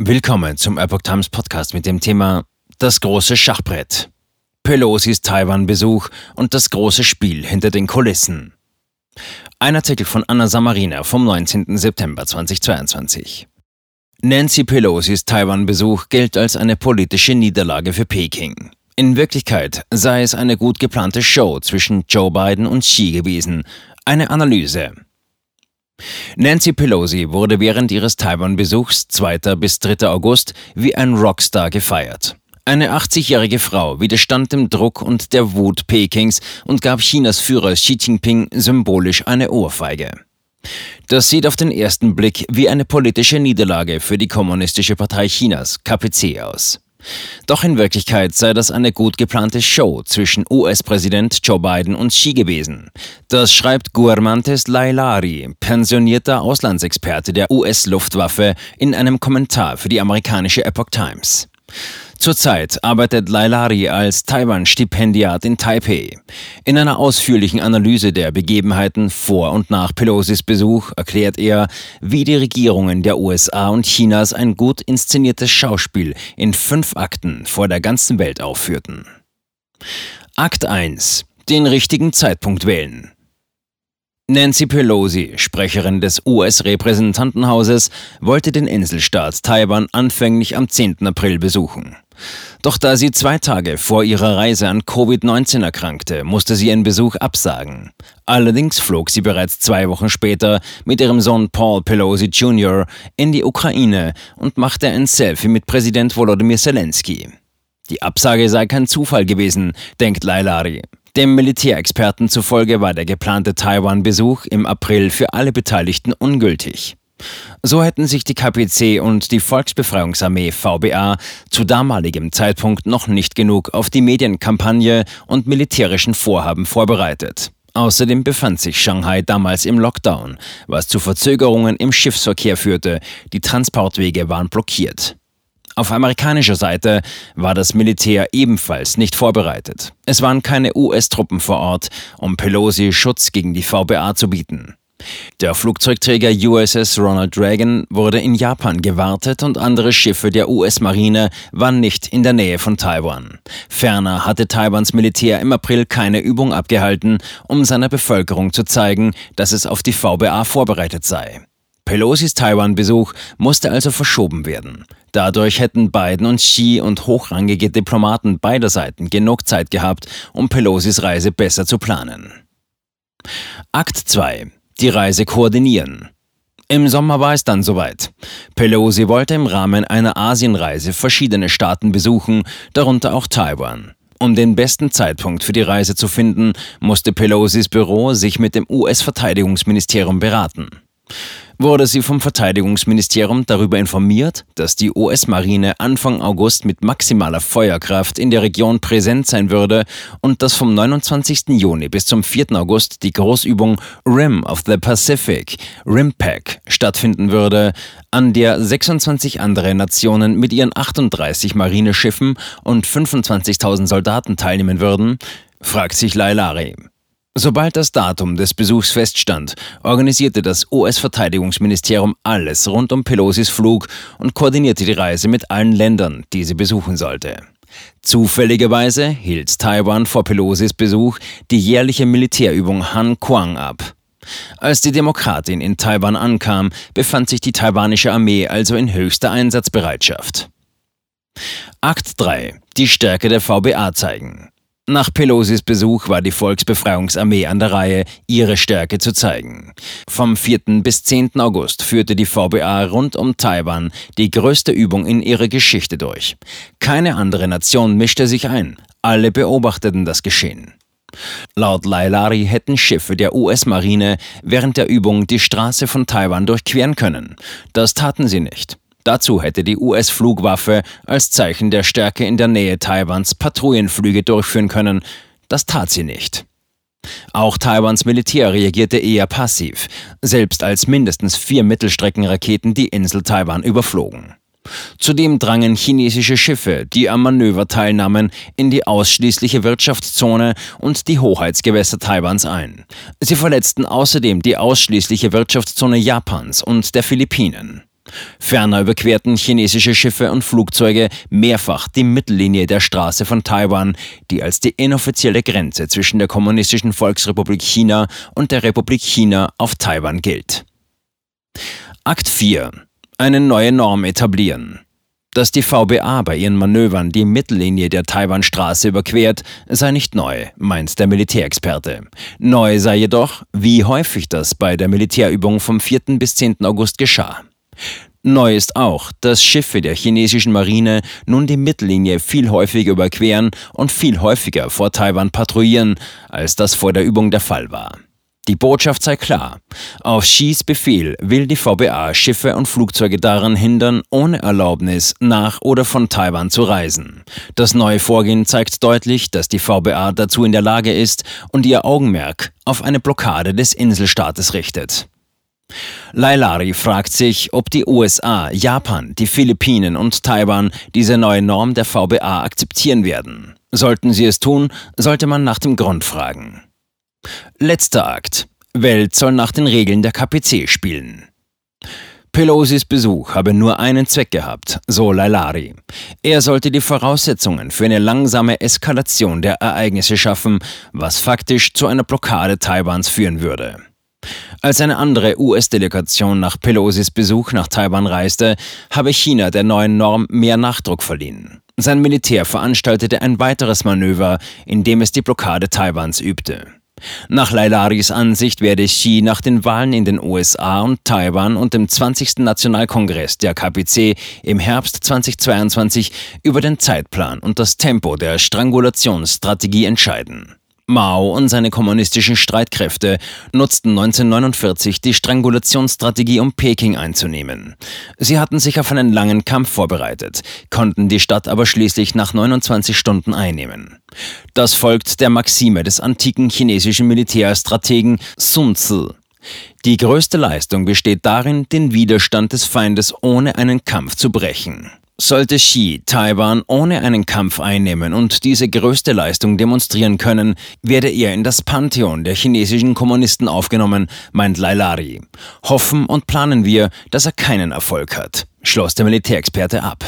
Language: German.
Willkommen zum Epoch Times Podcast mit dem Thema Das große Schachbrett. Pelosis Taiwan-Besuch und das große Spiel hinter den Kulissen. Ein Artikel von Anna Samarina vom 19. September 2022. Nancy Pelosis Taiwan-Besuch gilt als eine politische Niederlage für Peking. In Wirklichkeit sei es eine gut geplante Show zwischen Joe Biden und Xi gewesen. Eine Analyse. Nancy Pelosi wurde während ihres Taiwan-Besuchs 2. bis 3. August wie ein Rockstar gefeiert. Eine 80-jährige Frau widerstand dem Druck und der Wut Pekings und gab Chinas Führer Xi Jinping symbolisch eine Ohrfeige. Das sieht auf den ersten Blick wie eine politische Niederlage für die Kommunistische Partei Chinas, KPC, aus. Doch in Wirklichkeit sei das eine gut geplante Show zwischen US-Präsident Joe Biden und Xi gewesen. Das schreibt Guermantes Lailari, pensionierter Auslandsexperte der US-Luftwaffe, in einem Kommentar für die amerikanische Epoch Times. Zurzeit arbeitet Lailari als Taiwan-Stipendiat in Taipei. In einer ausführlichen Analyse der Begebenheiten vor und nach Pelosis Besuch erklärt er, wie die Regierungen der USA und Chinas ein gut inszeniertes Schauspiel in fünf Akten vor der ganzen Welt aufführten. Akt 1. Den richtigen Zeitpunkt wählen. Nancy Pelosi, Sprecherin des US-Repräsentantenhauses, wollte den Inselstaat Taiwan anfänglich am 10. April besuchen. Doch da sie zwei Tage vor ihrer Reise an Covid-19 erkrankte, musste sie ihren Besuch absagen. Allerdings flog sie bereits zwei Wochen später mit ihrem Sohn Paul Pelosi Jr. in die Ukraine und machte ein Selfie mit Präsident Volodymyr Zelensky. Die Absage sei kein Zufall gewesen, denkt Lailari. Dem Militärexperten zufolge war der geplante Taiwan-Besuch im April für alle Beteiligten ungültig. So hätten sich die KPC und die Volksbefreiungsarmee VBA zu damaligem Zeitpunkt noch nicht genug auf die Medienkampagne und militärischen Vorhaben vorbereitet. Außerdem befand sich Shanghai damals im Lockdown, was zu Verzögerungen im Schiffsverkehr führte, die Transportwege waren blockiert. Auf amerikanischer Seite war das Militär ebenfalls nicht vorbereitet. Es waren keine US-Truppen vor Ort, um Pelosi Schutz gegen die VBA zu bieten. Der Flugzeugträger USS Ronald Reagan wurde in Japan gewartet und andere Schiffe der US-Marine waren nicht in der Nähe von Taiwan. Ferner hatte Taiwans Militär im April keine Übung abgehalten, um seiner Bevölkerung zu zeigen, dass es auf die VBA vorbereitet sei. Pelosis Taiwan-Besuch musste also verschoben werden. Dadurch hätten Biden und Xi und hochrangige Diplomaten beider Seiten genug Zeit gehabt, um Pelosis Reise besser zu planen. Akt 2. Die Reise koordinieren. Im Sommer war es dann soweit. Pelosi wollte im Rahmen einer Asienreise verschiedene Staaten besuchen, darunter auch Taiwan. Um den besten Zeitpunkt für die Reise zu finden, musste Pelosis Büro sich mit dem US-Verteidigungsministerium beraten wurde sie vom Verteidigungsministerium darüber informiert, dass die US-Marine Anfang August mit maximaler Feuerkraft in der Region präsent sein würde und dass vom 29. Juni bis zum 4. August die Großübung Rim of the Pacific, RIMPAC, stattfinden würde, an der 26 andere Nationen mit ihren 38 Marineschiffen und 25.000 Soldaten teilnehmen würden, fragt sich Lailari. Sobald das Datum des Besuchs feststand, organisierte das US-Verteidigungsministerium alles rund um Pelosis Flug und koordinierte die Reise mit allen Ländern, die sie besuchen sollte. Zufälligerweise hielt Taiwan vor Pelosis Besuch die jährliche Militärübung Han Kuang ab. Als die Demokratin in Taiwan ankam, befand sich die taiwanische Armee also in höchster Einsatzbereitschaft. Akt 3. Die Stärke der VBA zeigen. Nach Pelosis Besuch war die Volksbefreiungsarmee an der Reihe, ihre Stärke zu zeigen. Vom 4. bis 10. August führte die VBA rund um Taiwan die größte Übung in ihrer Geschichte durch. Keine andere Nation mischte sich ein. Alle beobachteten das Geschehen. Laut Lailari hätten Schiffe der US-Marine während der Übung die Straße von Taiwan durchqueren können. Das taten sie nicht. Dazu hätte die US-Flugwaffe als Zeichen der Stärke in der Nähe Taiwans Patrouillenflüge durchführen können. Das tat sie nicht. Auch Taiwans Militär reagierte eher passiv, selbst als mindestens vier Mittelstreckenraketen die Insel Taiwan überflogen. Zudem drangen chinesische Schiffe, die am Manöver teilnahmen, in die ausschließliche Wirtschaftszone und die Hoheitsgewässer Taiwans ein. Sie verletzten außerdem die ausschließliche Wirtschaftszone Japans und der Philippinen. Ferner überquerten chinesische Schiffe und Flugzeuge mehrfach die Mittellinie der Straße von Taiwan, die als die inoffizielle Grenze zwischen der Kommunistischen Volksrepublik China und der Republik China auf Taiwan gilt. Akt 4. Eine neue Norm etablieren. Dass die VBA bei ihren Manövern die Mittellinie der Taiwanstraße überquert, sei nicht neu, meint der Militärexperte. Neu sei jedoch, wie häufig das bei der Militärübung vom 4. bis 10. August geschah. Neu ist auch, dass Schiffe der chinesischen Marine nun die Mittellinie viel häufiger überqueren und viel häufiger vor Taiwan patrouillieren, als das vor der Übung der Fall war. Die Botschaft sei klar. Auf Xis Befehl will die VBA Schiffe und Flugzeuge daran hindern, ohne Erlaubnis nach oder von Taiwan zu reisen. Das neue Vorgehen zeigt deutlich, dass die VBA dazu in der Lage ist und ihr Augenmerk auf eine Blockade des Inselstaates richtet. Lailari fragt sich, ob die USA, Japan, die Philippinen und Taiwan diese neue Norm der VBA akzeptieren werden. Sollten sie es tun, sollte man nach dem Grund fragen. Letzter Akt. Welt soll nach den Regeln der KPC spielen. Pelosis Besuch habe nur einen Zweck gehabt, so Lailari. Er sollte die Voraussetzungen für eine langsame Eskalation der Ereignisse schaffen, was faktisch zu einer Blockade Taiwans führen würde. Als eine andere US-Delegation nach Pelosis Besuch nach Taiwan reiste, habe China der neuen Norm mehr Nachdruck verliehen. Sein Militär veranstaltete ein weiteres Manöver, in dem es die Blockade Taiwans übte. Nach Lailaris Ansicht werde Xi nach den Wahlen in den USA und Taiwan und dem 20. Nationalkongress der KPC im Herbst 2022 über den Zeitplan und das Tempo der Strangulationsstrategie entscheiden. Mao und seine kommunistischen Streitkräfte nutzten 1949 die Strangulationsstrategie, um Peking einzunehmen. Sie hatten sich auf einen langen Kampf vorbereitet, konnten die Stadt aber schließlich nach 29 Stunden einnehmen. Das folgt der Maxime des antiken chinesischen Militärstrategen Sun Tzu. Die größte Leistung besteht darin, den Widerstand des Feindes ohne einen Kampf zu brechen. Sollte Xi Taiwan ohne einen Kampf einnehmen und diese größte Leistung demonstrieren können, werde er in das Pantheon der chinesischen Kommunisten aufgenommen, meint Lailari. Hoffen und planen wir, dass er keinen Erfolg hat, schloss der Militärexperte ab.